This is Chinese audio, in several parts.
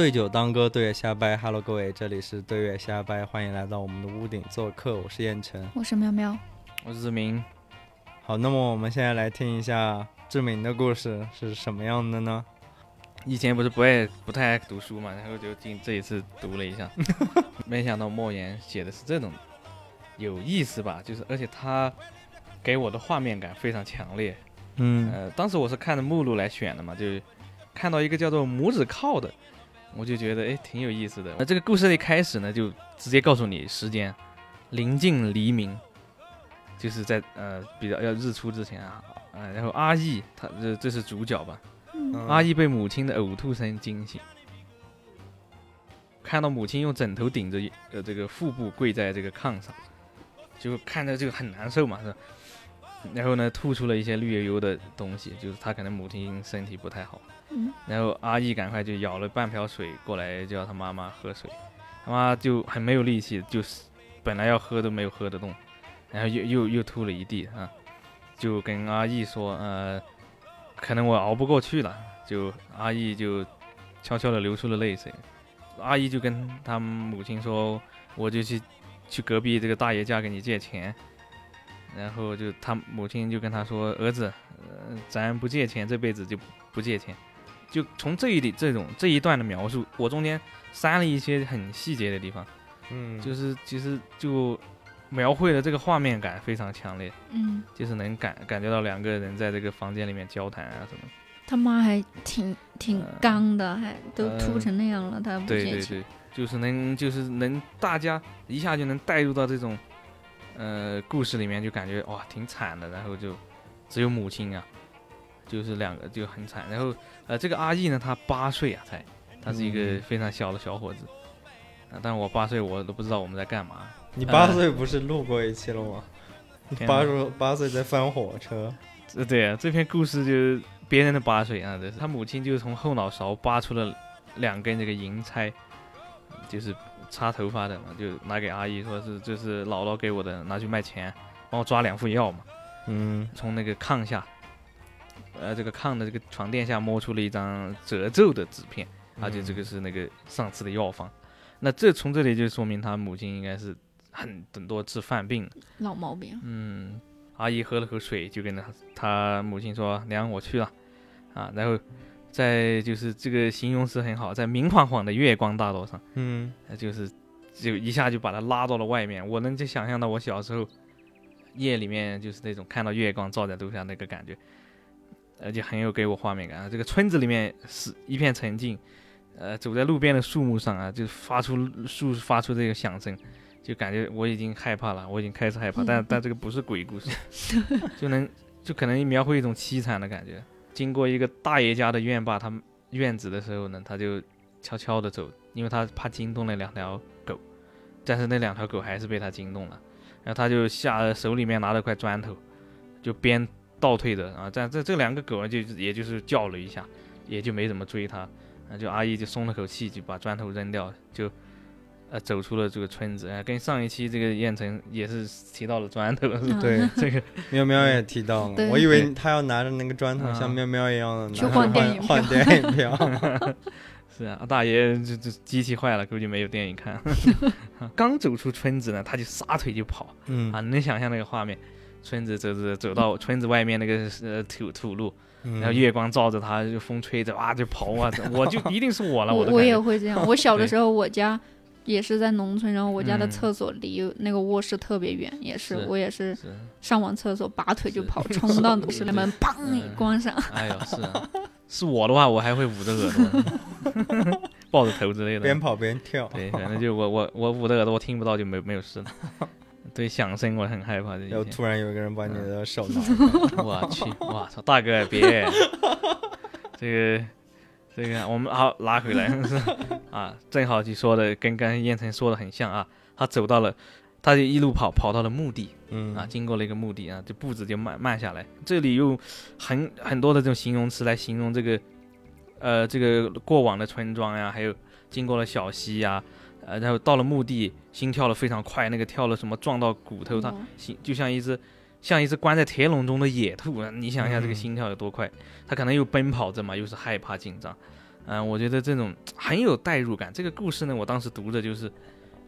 对酒当歌，对月瞎掰。Hello，各位，这里是对月瞎掰，欢迎来到我们的屋顶做客。我是燕晨，我是喵喵，我是志明。好，那么我们现在来听一下志明的故事是什么样的呢？以前不是不爱不太爱读书嘛，然后就进这一次读了一下，没想到莫言写的是这种，有意思吧？就是而且他给我的画面感非常强烈。嗯，呃，当时我是看着目录来选的嘛，就看到一个叫做拇指靠的，我就觉得哎挺有意思的。那这个故事的一开始呢，就直接告诉你时间临近黎明，就是在呃比较要日出之前啊，呃，然后阿义他这这是主角吧？阿义被母亲的呕吐声惊醒，看到母亲用枕头顶着呃这个腹部跪在这个炕上，就看着就很难受嘛，是吧？然后呢，吐出了一些绿油油的东西，就是他可能母亲身体不太好。然后阿义赶快就舀了半瓢水过来叫他妈妈喝水，他妈就很没有力气，就是本来要喝都没有喝得动，然后又又又吐了一地啊，就跟阿义说，呃，可能我熬不过去了，就阿义就悄悄地流出了泪水。阿义就跟他母亲说，我就去去隔壁这个大爷家给你借钱。然后就他母亲就跟他说：“儿子，呃，咱不借钱，这辈子就不借钱。”就从这一点这种这一段的描述，我中间删了一些很细节的地方，嗯，就是其实就描绘的这个画面感非常强烈，嗯，就是能感感觉到两个人在这个房间里面交谈啊什么。他妈还挺挺刚的，还都吐呃成那样了，他。对对对，就是能就是能大家一下就能带入到这种。呃，故事里面就感觉哇挺惨的，然后就只有母亲啊，就是两个就很惨。然后呃，这个阿义呢，他八岁啊才，他是一个非常小的小伙子啊。但我八岁，我都不知道我们在干嘛。你八岁不是录过一期了吗？你八岁八岁在翻火车，呃，对啊，这篇故事就是别人的八岁啊，这是他母亲就从后脑勺拔出了两根这个银钗，就是。插头发的嘛，就拿给阿姨，说是这是姥姥给我的，拿去卖钱，帮我抓两副药嘛。嗯，从那个炕下，呃，这个炕的这个床垫下摸出了一张褶皱的纸片，而且这个是那个上次的药方。那这从这里就说明他母亲应该是很很多次犯病，老毛病。嗯，阿姨喝了口水，就跟他他母亲说：“娘，我去了。”啊，然后。在就是这个形容词很好，在明晃晃的月光大道上，嗯，就是就一下就把他拉到了外面。我能就想象到我小时候夜里面就是那种看到月光照在楼下那个感觉，而且很有给我画面感啊。这个村子里面是一片沉静，呃，走在路边的树木上啊，就发出树发出这个响声，就感觉我已经害怕了，我已经开始害怕。但但这个不是鬼故事，就能就可能描绘一种凄惨的感觉。经过一个大爷家的院坝，他院子的时候呢，他就悄悄的走，因为他怕惊动了两条狗，但是那两条狗还是被他惊动了，然后他就下手里面拿了块砖头，就边倒退的啊，但这这两个狗呢，就也就是叫了一下，也就没怎么追他，啊，就阿姨就松了口气，就把砖头扔掉，就。呃，走出了这个村子，啊跟上一期这个燕城也是提到了砖头，对，这个 喵喵也提到了，我以为他要拿着那个砖头像喵喵一样的去换电影换电影票。是啊，大爷这这机器坏了，估计没有电影看。刚走出村子呢，他就撒腿就跑，嗯啊，能想象那个画面，村子走走走到村子外面那个呃土土路，然后月光照着他，就风吹着啊就跑啊，我就一定是我了，我我也会这样，我小的时候我家。也是在农村，然后我家的厕所离那个卧室特别远，也是我也是上完厕所拔腿就跑，冲到卧室里门，砰一关上。哎呦，是啊，是我的话，我还会捂着耳朵，抱着头之类的，边跑边跳。对，反正就我我我捂着耳朵，我听不到就没没有事了。对响声我很害怕，然后突然有一个人把你的手拿 我去，我操，大哥别，这个。这个我们好拉回来 啊，正好就说的跟刚才燕城说的很像啊。他走到了，他就一路跑跑到了墓地，嗯啊，经过了一个墓地啊，就步子就慢慢下来。这里用很很多的这种形容词来形容这个，呃，这个过往的村庄呀，还有经过了小溪呀，呃，然后到了墓地，心跳的非常快，那个跳了什么撞到骨头，他心就像一只。像一只关在铁笼中的野兔，你想一下这个心跳有多快？他可能又奔跑着嘛，又是害怕紧张，嗯，我觉得这种很有代入感。这个故事呢，我当时读着就是，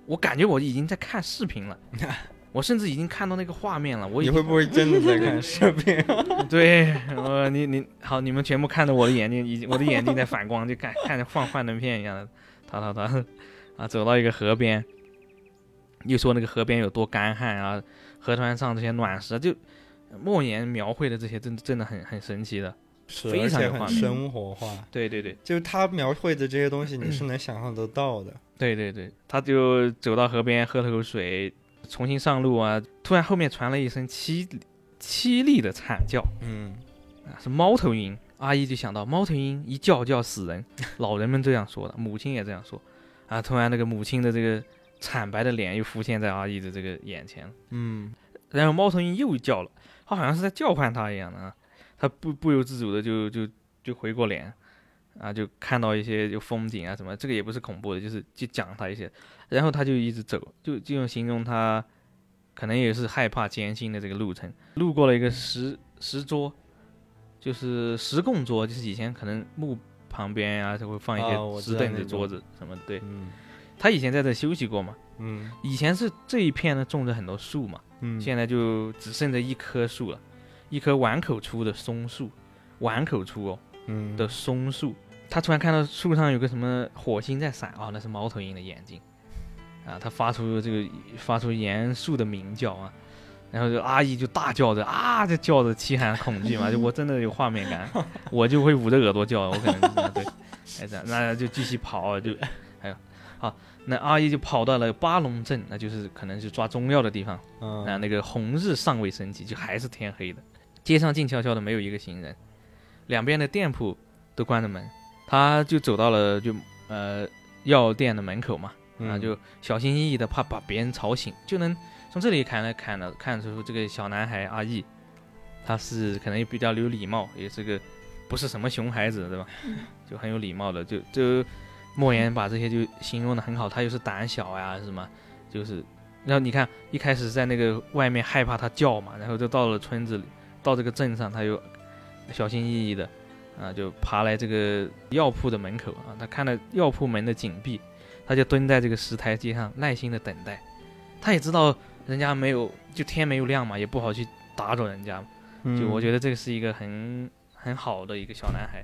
我感觉我已经在看视频了，我甚至已经看到那个画面了。我你会不会真的在看视频？对，我你你好，你们全部看着我的眼睛，已经我的眼睛在反光，就看看着放幻灯片一样的，他他他啊，走到一个河边，又说那个河边有多干旱啊，河滩上这些卵石，就莫言描绘的这些，真真的很很神奇的。非常很生活化，对对对，就是他描绘的这些东西，你是能想象得到的。对对对，他就走到河边喝了口水，重新上路啊。突然后面传来一声凄凄厉的惨叫，嗯，啊是猫头鹰。阿姨就想到猫头鹰一叫就要死人，老人们这样说的，母亲也这样说。啊，突然那个母亲的这个惨白的脸又浮现在阿姨的这个眼前，嗯，然后猫头鹰又叫了，它好像是在叫唤他一样的啊。他不不由自主的就就就回过脸，啊，就看到一些就风景啊什么，这个也不是恐怖的，就是就讲他一些，然后他就一直走，就就用形容他，可能也是害怕艰辛的这个路程，路过了一个石石桌，就是石供桌，就是以前可能墓旁边啊，他会放一些石凳子、桌子什么的，对，他以前在这休息过嘛，嗯，以前是这一片呢种着很多树嘛，嗯，现在就只剩着一棵树了。一棵碗口粗的松树，碗口粗哦，嗯。的松树，他突然看到树上有个什么火星在闪啊，那是猫头鹰的眼睛，啊，他发出这个发出严肃的鸣叫啊，然后就阿姨就大叫着啊，这叫着凄寒恐惧嘛，就我真的有画面感，我就会捂着耳朵叫，我可能是对，哎这样，那就继续跑，就还有好，那阿姨就跑到了八龙镇，那就是可能是抓中药的地方，啊，那个红日尚未升起，就还是天黑的。街上静悄悄的，没有一个行人，两边的店铺都关着门，他就走到了就呃药店的门口嘛，啊就小心翼翼的怕把别人吵醒，就能从这里看来看了看出这个小男孩阿义，他是可能也比较有礼貌，也是个不是什么熊孩子对吧？就很有礼貌的，就就莫言把这些就形容的很好，他又是胆小呀什么，就是然后你看一开始在那个外面害怕他叫嘛，然后就到了村子里。到这个镇上，他又小心翼翼的啊，就爬来这个药铺的门口啊。他看了药铺门的紧闭，他就蹲在这个石台阶上，耐心的等待。他也知道人家没有，就天没有亮嘛，也不好去打扰人家。就我觉得这个是一个很很好的一个小男孩。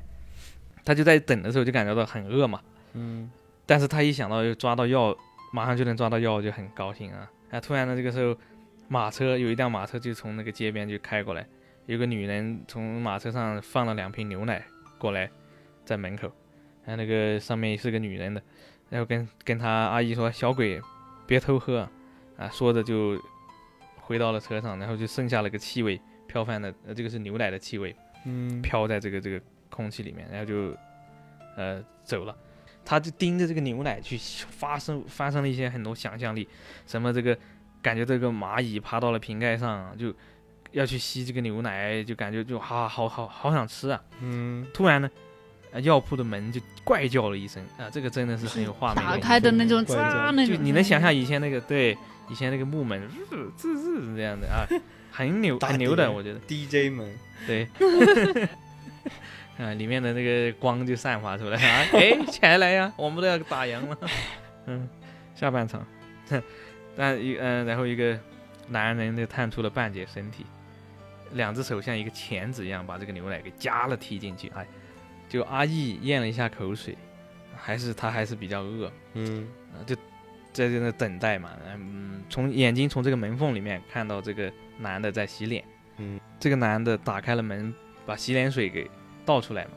他就在等的时候就感觉到很饿嘛，嗯。但是他一想到又抓到药，马上就能抓到药，就很高兴啊。啊，突然呢，这个时候马车有一辆马车就从那个街边就开过来。有个女人从马车上放了两瓶牛奶过来，在门口，然后那个上面是个女人的，然后跟跟他阿姨说：“小鬼，别偷喝。”啊，说着就回到了车上，然后就剩下了个气味飘翻的，呃，这个是牛奶的气味，嗯，飘在这个这个空气里面，然后就呃走了。他就盯着这个牛奶去发生发生了一些很多想象力，什么这个感觉这个蚂蚁爬到了瓶盖上就。要去吸这个牛奶，就感觉就哈好好好想吃啊！嗯，突然呢，药铺的门就怪叫了一声啊，这个真的是很有画面打开的那种唰那种，就你能想象以前那个对以前那个木门滋滋这样的啊，很牛很牛的，我觉得 DJ 门对 啊里面的那个光就散发出来啊，哎起来呀，我们都要打烊了，嗯，下半场，但一嗯然后一个男人就探出了半截身体。两只手像一个钳子一样把这个牛奶给夹了踢进去，哎，就阿义咽了一下口水，还是他还是比较饿，嗯，就在在那等待嘛，嗯，从眼睛从这个门缝里面看到这个男的在洗脸，嗯，这个男的打开了门，把洗脸水给倒出来嘛，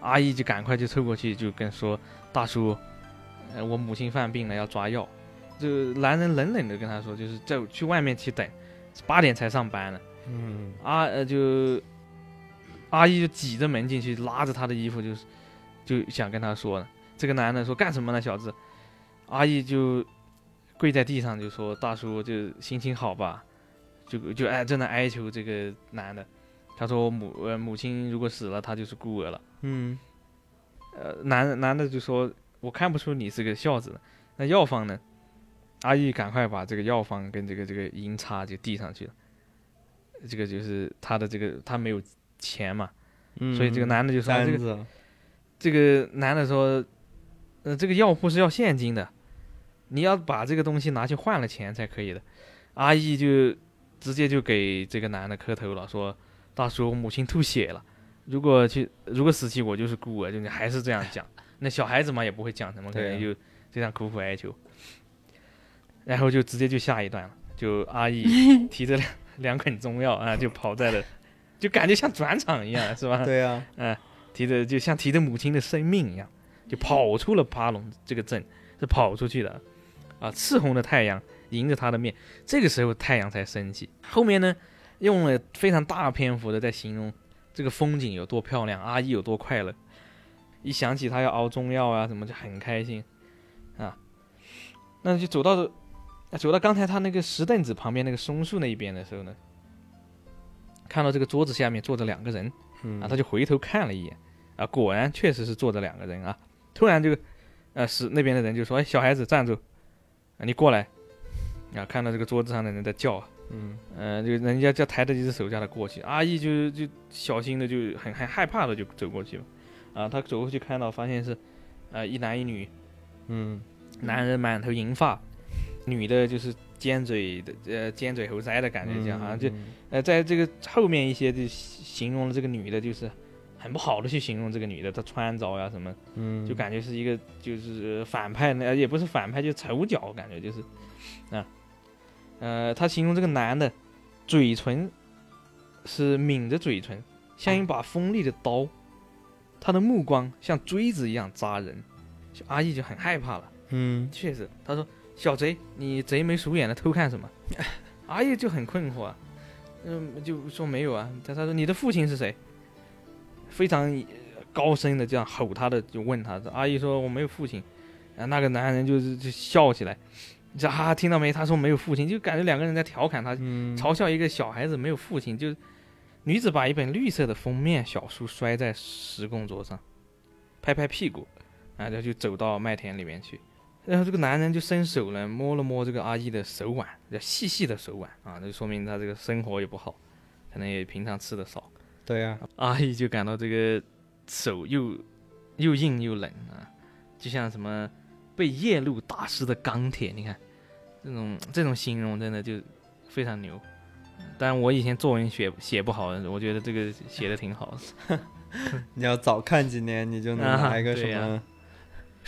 阿义就赶快就凑过去就跟说大叔，呃，我母亲犯病了要抓药，就男人冷冷的跟他说，就是在去外面去等，八点才上班呢。嗯，阿呃就阿姨就挤着门进去，拉着他的衣服，就是就想跟他说呢。这个男的说干什么呢，小子？阿姨就跪在地上就说：“大叔，就心情好吧？”就就哎正在哀求这个男的。他说：“母呃母亲如果死了，他就是孤儿了。”嗯，呃男男的就说：“我看不出你是个孝子。那药方呢？”阿姨赶快把这个药方跟这个这个银叉就递上去了。这个就是他的这个，他没有钱嘛，所以这个男的就说这个，这个男的说，呃，这个药铺是要现金的，你要把这个东西拿去换了钱才可以的。阿义就直接就给这个男的磕头了，说大叔，我母亲吐血了，如果去如果死去我就是孤儿，就你还是这样讲。那小孩子嘛也不会讲什么，可能就这样苦苦哀求。然后就直接就下一段了，就阿义 提着两两捆中药啊，就跑在了，就感觉像转场一样，是吧？对呀，嗯，提着就像提着母亲的生命一样，就跑出了巴龙这个镇，是跑出去的，啊，赤红的太阳迎着他的面，这个时候太阳才升起。后面呢，用了非常大篇幅的在形容这个风景有多漂亮，阿姨有多快乐，一想起他要熬中药啊什么，就很开心，啊，那就走到。走到刚才他那个石凳子旁边那个松树那一边的时候呢，看到这个桌子下面坐着两个人，啊，他就回头看了一眼，啊，果然确实是坐着两个人啊。突然就，呃，是那边的人就说：“哎，小孩子站住，啊，你过来。”啊，看到这个桌子上的人在叫，嗯，呃，就人家叫抬着一只手叫他过去。阿姨就就小心的就很很害怕的就走过去了，啊，他走过去看到发现是，呃，一男一女，嗯，男人满头银发。女的就是尖嘴的，呃，尖嘴猴腮的感觉，这样好像就，呃，在这个后面一些就形容了这个女的，就是很不好的去形容这个女的，她穿着呀什么，嗯，就感觉是一个就是反派，那也不是反派，就丑角，感觉就是，啊，呃，他形容这个男的嘴唇是抿着嘴唇，像一把锋利的刀，他的目光像锥子一样扎人，阿义就很害怕了，嗯，确实，他说。小贼，你贼眉鼠眼的偷看什么？阿义就很困惑，嗯，就说没有啊。他他说你的父亲是谁？非常高声的这样吼他的，就问他。阿姨说我没有父亲。啊，那个男人就是就笑起来，这哈听到没？他说没有父亲，就感觉两个人在调侃他，嘲笑一个小孩子没有父亲。就女子把一本绿色的封面小书摔在石供桌上，拍拍屁股，然后就走到麦田里面去。然后这个男人就伸手呢，摸了摸这个阿姨的手腕，细细的手腕啊，那就说明他这个生活也不好，可能也平常吃的少。对呀，阿姨就感到这个手又又硬又冷啊，就像什么被夜路打湿的钢铁。你看这种这种形容真的就非常牛。但然我以前作文写写不好，我觉得这个写的挺好的。你要早看几年，你就能拿一个什么？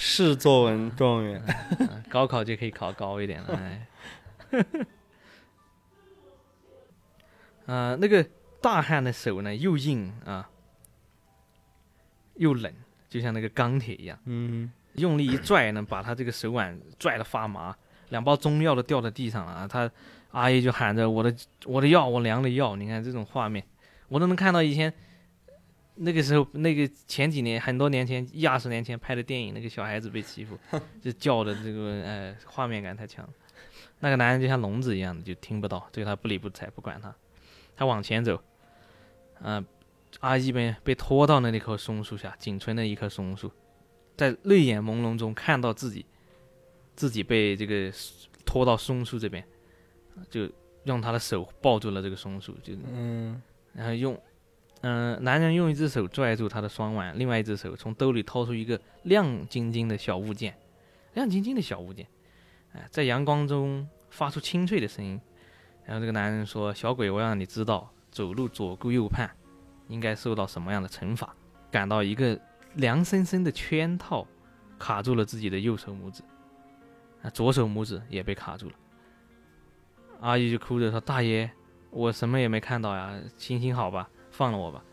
市作文状元，高考就可以考高一点了。哎，啊，那个大汉的手呢，又硬啊，又冷，就像那个钢铁一样。嗯，用力一拽呢，把他这个手腕拽的发麻，两包中药都掉在地上了啊！他阿姨就喊着：“我的，我的药，我娘的药。”你看这种画面，我都能看到以前。那个时候，那个前几年，很多年前，一二十年前拍的电影，那个小孩子被欺负，就叫的这个，呃，画面感太强。那个男人就像聋子一样的，就听不到，对他不理不睬，不管他。他往前走，嗯，阿一被被拖到那那棵松树下，仅存的一棵松树，在泪眼朦胧中看到自己，自己被这个拖到松树这边，就用他的手抱住了这个松树，就嗯，然后用。嗯，男人用一只手拽住她的双腕，另外一只手从兜里掏出一个亮晶晶的小物件，亮晶晶的小物件，哎，在阳光中发出清脆的声音。然后这个男人说：“小鬼，我让你知道，走路左顾右盼，应该受到什么样的惩罚。”感到一个凉生生的圈套卡住了自己的右手拇指，啊，左手拇指也被卡住了。阿姨就哭着说：“大爷，我什么也没看到呀，行行好吧。”放了我吧，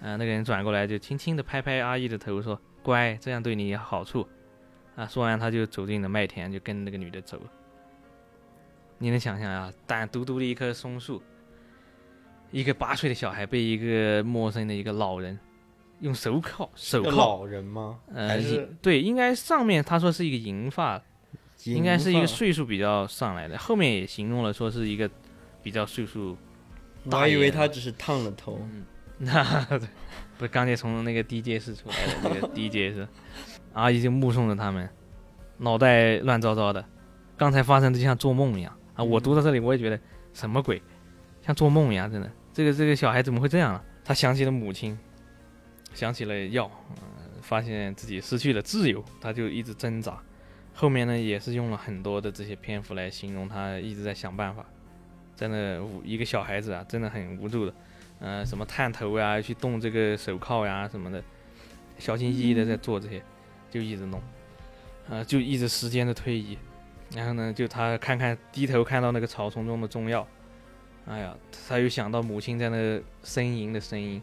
嗯，那个人转过来就轻轻地拍拍阿义的头，说：“乖，这样对你有好处。”啊，说完他就走进了麦田，就跟那个女的走了。你能想象啊，胆独独的一棵松树，一个八岁的小孩被一个陌生的一个老人用手铐手铐？老人吗？呃，对，应该上面他说是一个银发，应该是一个岁数比较上来的，后面也形容了说是一个比较岁数。我还以为他只是烫了头，那不是刚才从那个 DJ 室出来的那个 DJ 室，阿姨就目送着他们，脑袋乱糟糟的，刚才发生的就像做梦一样啊！我读到这里我也觉得什么鬼，像做梦一样，真的，这个这个小孩怎么会这样？他想起了母亲，想起了药，发现自己失去了自由，他就一直挣扎。后面呢，也是用了很多的这些篇幅来形容他一直在想办法，在那一个小孩子啊，真的很无助的，呃，什么探头呀，去动这个手铐呀什么的，小心翼翼的在做这些，就一直弄，呃，就一直时间的推移，然后呢，就他看看低头看到那个草丛中的中药，哎呀，他又想到母亲在那呻吟的声音，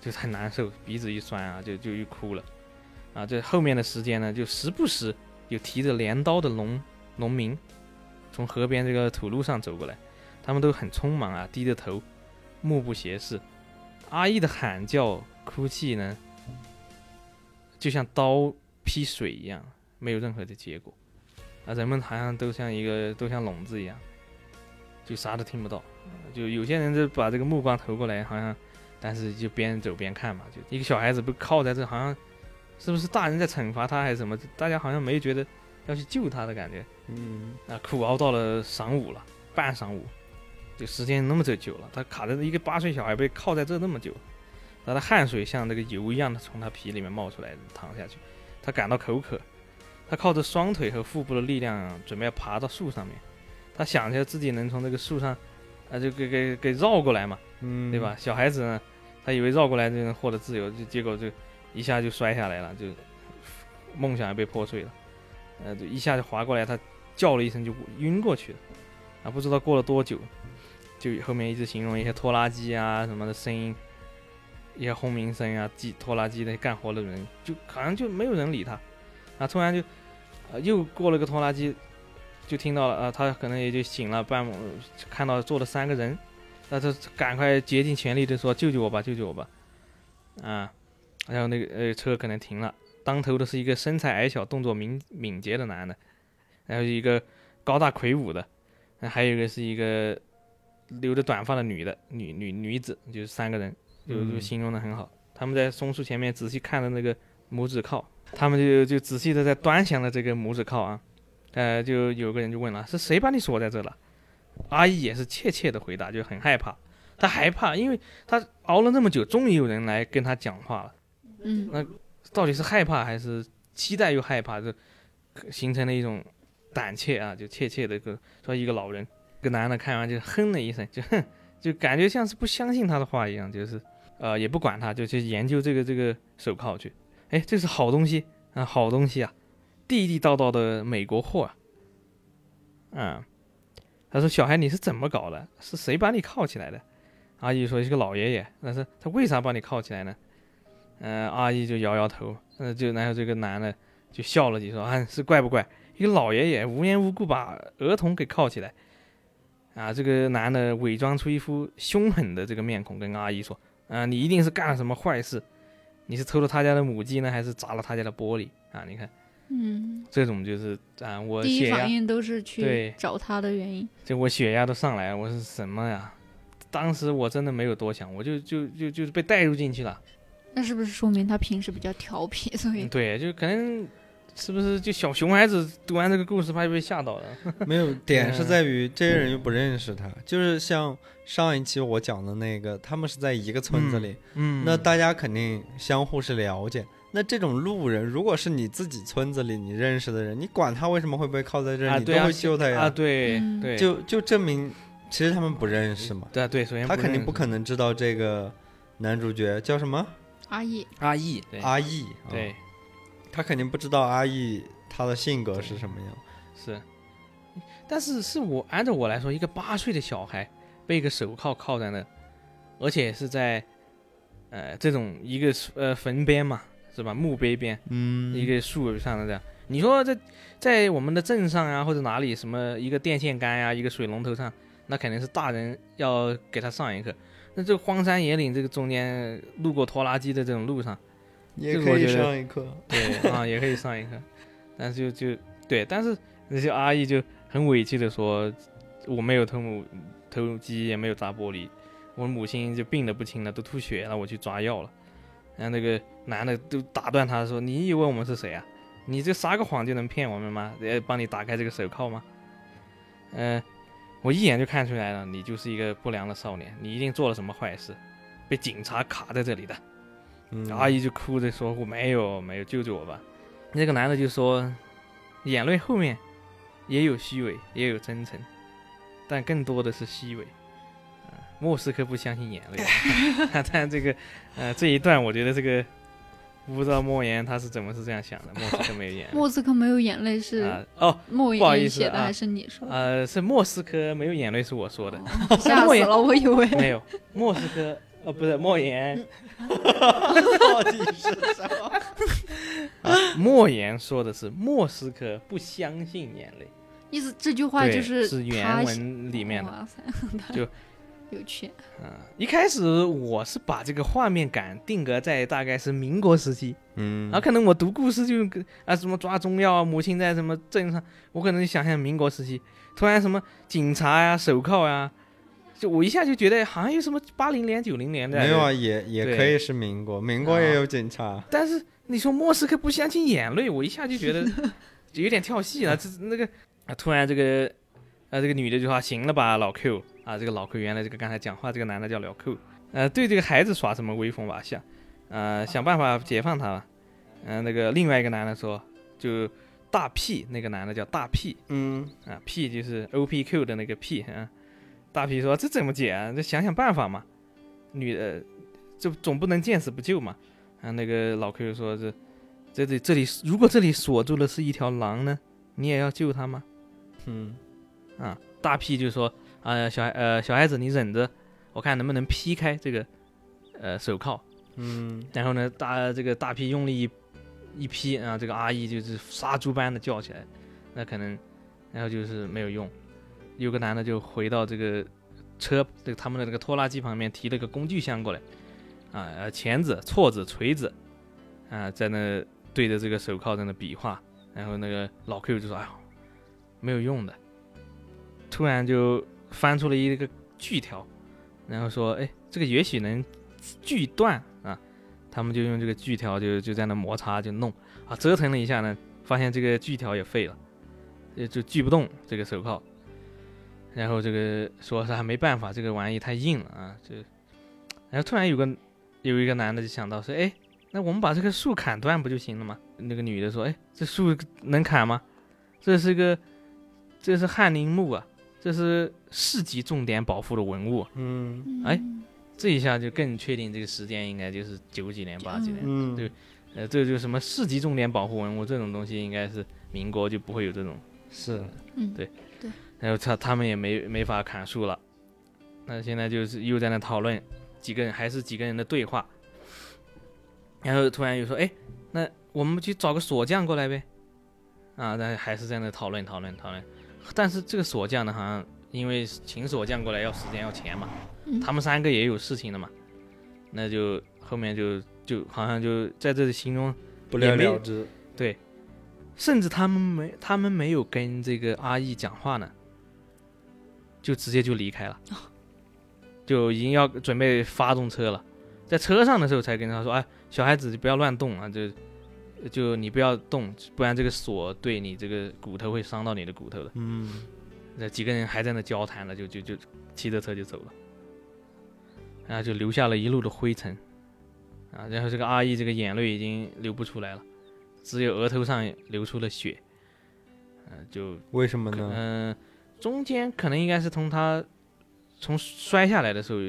就很难受，鼻子一酸啊，就就又哭了，啊，这后面的时间呢，就时不时。有提着镰刀的农农民从河边这个土路上走过来，他们都很匆忙啊，低着头，目不斜视。阿义的喊叫、哭泣呢，就像刀劈水一样，没有任何的结果。啊，人们好像都像一个都像聋子一样，就啥都听不到。就有些人就把这个目光投过来，好像，但是就边走边看嘛。就一个小孩子被靠在这，好像。是不是大人在惩罚他还是什么？大家好像没觉得要去救他的感觉。嗯，啊，苦熬到了晌午了，半晌午，就时间那么久久了，他卡在一个八岁小孩被铐在这那么久，他的汗水像那个油一样的从他皮里面冒出来，淌下去，他感到口渴，他靠着双腿和腹部的力量准备要爬到树上面，他想着自己能从这个树上，啊，就给给给绕过来嘛，嗯，对吧？小孩子呢，他以为绕过来就能获得自由，就结果就。一下就摔下来了，就梦想也被破碎了，呃，就一下就滑过来，他叫了一声就晕过去了，啊，不知道过了多久，就后面一直形容一些拖拉机啊什么的声音，一些轰鸣声啊，机拖拉机的干活的人，就好像就没有人理他，啊，突然就，啊，又过了个拖拉机，就听到了，啊，他可能也就醒了，半看到坐了三个人，那他赶快竭尽全力的说救救我吧，救救我吧，啊。然后那个呃车可能停了，当头的是一个身材矮小、动作敏敏捷的男的，然后一个高大魁梧的，还有一个是一个留着短发的女的女女女子，就是三个人，就就形容的很好。他们在松树前面仔细看了那个拇指铐，他们就就仔细的在端详了这个拇指铐啊，呃，就有个人就问了，是谁把你锁在这了？阿姨也是怯怯的回答，就很害怕，她害怕，因为她熬了那么久，终于有人来跟她讲话了。嗯，那到底是害怕还是期待又害怕？就形成了一种胆怯啊，就怯怯的个说一个老人，个男的看完就哼了一声，就哼，就感觉像是不相信他的话一样，就是呃也不管他，就去研究这个这个手铐去。哎，这是好东西啊，好东西啊，地地道道的美国货啊。嗯，他说小孩你是怎么搞的？是谁把你铐起来的？阿姨说是个老爷爷。但是他为啥把你铐起来呢？嗯，阿姨就摇摇头，嗯，就然后这个男的就笑了几说，啊，是怪不怪？一个老爷爷无缘无故把儿童给铐起来，啊，这个男的伪装出一副凶狠的这个面孔，跟阿姨说，啊，你一定是干了什么坏事，你是偷了他家的母鸡呢，还是砸了他家的玻璃？啊，你看，嗯，这种就是啊，我第一反应都是去找他的原因，就我血压都上来了，我是什么呀？当时我真的没有多想，我就就就就是被带入进去了。那是不是说明他平时比较调皮？所以对，就可能是不是就小熊孩子读完这个故事，怕就被吓到了？没有，点是在于这些人又不认识他，就是像上一期我讲的那个，他们是在一个村子里，嗯，那大家肯定相互是了解。那这种路人，如果是你自己村子里你认识的人，你管他为什么会被铐在这儿，你都会救他呀？啊，对对，就就证明其实他们不认识嘛。对对，首先他肯定不可能知道这个男主角叫什么。阿义，阿义，阿义，对，他肯定不知道阿义他的性格是什么样，是，但是是我按照我来说，一个八岁的小孩被一个手铐铐在那，而且是在，呃，这种一个呃坟边嘛，是吧？墓碑边，嗯，一个树上的这样，你说在在我们的镇上啊，或者哪里，什么一个电线杆呀，一个水龙头上，那肯定是大人要给他上一课。那这荒山野岭，这个中间路过拖拉机的这种路上，也可以上一课，对啊，也可以上一课。但是就就对，但是那些阿姨就很委屈的说：“我没有偷母偷鸡，也没有砸玻璃，我母亲就病得不轻了，都吐血了，我去抓药了。”然后那个男的都打断他说：“你以为我们是谁啊？你这撒个谎就能骗我们吗？呃，帮你打开这个手铐吗？”嗯。我一眼就看出来了，你就是一个不良的少年，你一定做了什么坏事，被警察卡在这里的。阿姨就哭着说：“我没有，没有，救救我吧。”那个男的就说：“眼泪后面也有虚伪，也有真诚，但更多的是虚伪。”莫斯科不相信眼泪。但这个，呃，这一段我觉得这个。不知道莫言他是怎么是这样想的？莫斯科没有眼泪。莫斯科没有眼泪是哦，莫言写的还是你说？呃，是莫斯科没有眼泪是我说的。吓死了，我以为没有。莫斯科哦，不是莫言。到底是什么？莫言说的是莫斯科不相信眼泪。意思这句话就是是原文里面的，就。有趣，嗯，一开始我是把这个画面感定格在大概是民国时期，嗯，然后可能我读故事就啊什么抓中药啊，母亲在什么镇上，我可能就想象民国时期，突然什么警察呀、手铐呀，就我一下就觉得好像有什么八零年、九零年的，没有啊，也也可以是民国，民国也有警察，但是你说莫斯科不相信眼泪，我一下就觉得 有点跳戏了，这那个啊，突然这个啊这个女的就说行了吧，老 Q。啊，这个老 Q 原来这个刚才讲话这个男的叫老 Q，，呃，对这个孩子耍什么威风吧，想，呃，想办法解放他吧。嗯，那个另外一个男的说，就大 P 那个男的叫大 P，嗯，啊 P 就是 O P Q 的那个 P 啊，大 P 说这怎么解啊？这想想办法嘛。女的，这总不能见死不救嘛。啊，那个老 Q 说这这里这里如果这里锁住的是一条狼呢，你也要救他吗？嗯，啊，大 P 就说。啊，小孩，呃，小孩子，你忍着，我看能不能劈开这个，呃，手铐。嗯。然后呢，大这个大 P 用力一一劈，然后这个阿姨就是杀猪般的叫起来，那可能，然后就是没有用。有个男的就回到这个车，这个他们的这个拖拉机旁边提了个工具箱过来，啊，钳子、锉子、锤子，啊，在那对着这个手铐在那比划。然后那个老 Q 就说：“哎呦，没有用的。”突然就。翻出了一个锯条，然后说：“哎，这个也许能锯断啊！”他们就用这个锯条，就就在那摩擦，就弄啊，折腾了一下呢，发现这个锯条也废了，就锯不动这个手铐。然后这个说是还没办法，这个玩意太硬了啊！这，然后突然有个有一个男的就想到说：“哎，那我们把这个树砍断不就行了吗？”那个女的说：“哎，这树能砍吗？这是个，这是翰林木啊。”这是市级重点保护的文物，嗯，哎，这一下就更确定这个时间应该就是九几年、八几年，嗯，对，呃，这就什么市级重点保护文物这种东西，应该是民国就不会有这种，是，嗯，对，然后他他们也没没法砍树了，那现在就是又在那讨论，几个人还是几个人的对话，然后突然又说，哎，那我们去找个锁匠过来呗，啊，那还是在那讨论讨论讨论。但是这个锁匠呢，好像因为请锁匠过来要时间要钱嘛，他们三个也有事情的嘛，那就后面就就好像就在这里形容不了了之，对，甚至他们没他们没有跟这个阿义讲话呢，就直接就离开了，就已经要准备发动车了，在车上的时候才跟他说，哎，小孩子不要乱动啊，就。就你不要动，不然这个锁对你这个骨头会伤到你的骨头的。嗯，那几个人还在那交谈了，就就就骑着车就走了，然后就留下了一路的灰尘，啊，然后这个阿姨这个眼泪已经流不出来了，只有额头上流出了血，嗯，就为什么呢？嗯，中间可能应该是从他从摔下来的时候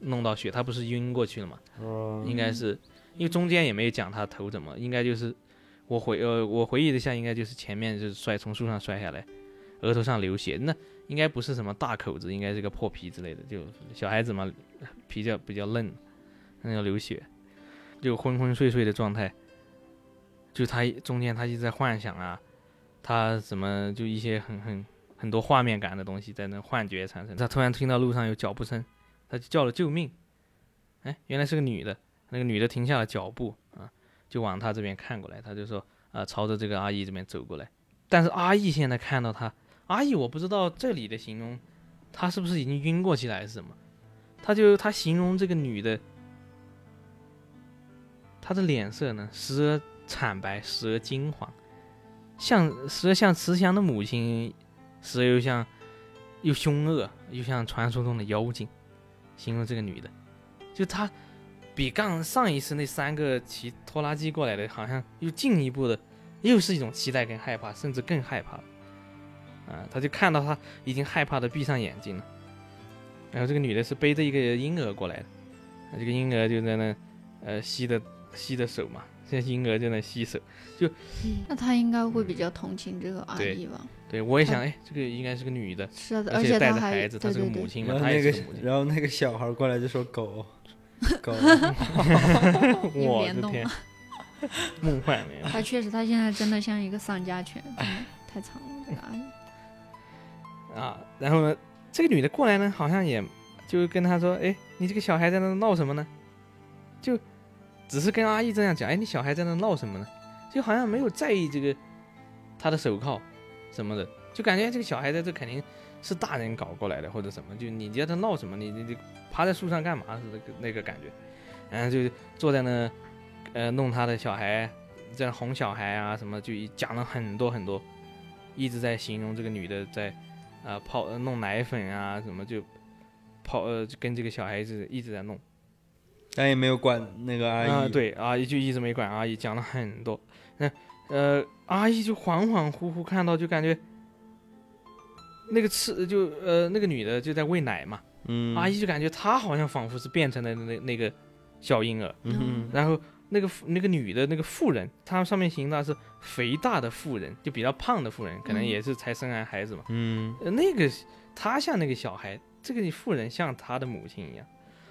弄到血，他不是晕过去了吗？哦，应该是。因为中间也没有讲他头怎么，应该就是我回呃我回忆一下，应该就是前面就是摔从树上摔下来，额头上流血，那应该不是什么大口子，应该是个破皮之类的，就小孩子嘛，皮较比较嫩，那要流血，就昏昏睡睡的状态，就他中间他一直在幻想啊，他怎么就一些很很很多画面感的东西在那幻觉产生，他突然听到路上有脚步声，他就叫了救命，哎，原来是个女的。那个女的停下了脚步啊，就往他这边看过来。他就说啊，朝着这个阿姨这边走过来。但是阿姨现在看到他，阿姨我不知道这里的形容，她是不是已经晕过去了还是什么？他就他形容这个女的，她的脸色呢，时而惨白，时而金黄，像时而像慈祥的母亲，时而又像又凶恶，又像传说中的妖精。形容这个女的，就她。比刚上一次那三个骑拖拉机过来的，好像又进一步的，又是一种期待跟害怕，甚至更害怕。啊，他就看到他已经害怕的闭上眼睛了。然后这个女的是背着一个婴儿过来的，这个婴儿就在那，呃，吸的吸的手嘛，现在婴儿就在吸手，就，那他应该会比较同情这个阿姨吧？对，我也想，哎，这个应该是个女的，是的，而且带着孩子，她是个母亲嘛，然后那个，然后那个小孩过来就说狗，狗，我的天，梦幻没有。他确实，他现在真的像一个丧家犬，太惨了，这个阿姨。啊，然后呢，这个女的过来呢，好像也就跟他说：“哎，你这个小孩在那闹什么呢？”就只是跟阿姨这样讲：“哎，你小孩在那闹什么呢？”就好像没有在意这个他的手铐什么的，就感觉这个小孩在这肯定是大人搞过来的或者什么。就你叫他闹什么？你你你趴在树上干嘛？是那个那个感觉。然后就坐在那，呃，弄他的小孩，在哄小孩啊什么，就讲了很多很多，一直在形容这个女的在。啊，泡弄奶粉啊，什么就泡呃，跟这个小孩子一直在弄，但也没有管那个阿姨。啊，对，阿姨就一直没管阿姨，讲了很多。那呃，阿姨就恍恍惚惚看到，就感觉那个吃就呃那个女的就在喂奶嘛，嗯，阿姨就感觉她好像仿佛是变成了那那个小婴儿，嗯，然后。那个那个女的那个妇人，她上面形容是肥大的妇人，就比较胖的妇人，可能也是才生完孩子嘛。嗯，那个她像那个小孩，这个妇人像她的母亲一样，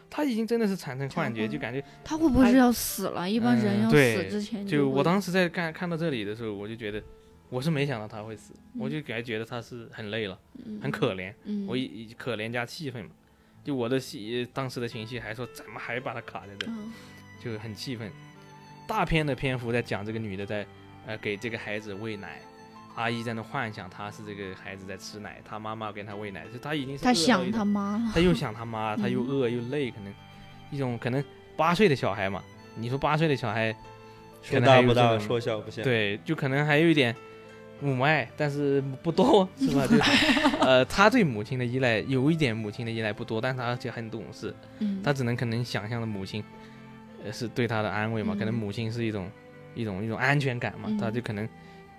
她已经真的是产生幻觉，就感觉他会不会是要死了？一般人要死之前就我当时在看看到这里的时候，我就觉得我是没想到他会死，我就感觉得他是很累了，很可怜。我以可怜加气愤嘛，就我的戏当时的情绪还说怎么还把他卡在这，就很气愤。大片的篇幅在讲这个女的在，呃，给这个孩子喂奶，阿姨在那幻想她是这个孩子在吃奶，她妈妈给她喂奶，就她已经是她想她妈，她又想她妈，她又饿又累，可能一种可能八岁的小孩嘛，你说八岁的小孩，说大不大，说小不小，对，就可能还有一点母爱，但是不多，是吧？就呃，他对母亲的依赖有一点母亲的依赖不多，但是他而且很懂事，他只能可能想象的母亲。是对他的安慰嘛？可能母亲是一种一种一种安全感嘛？他就可能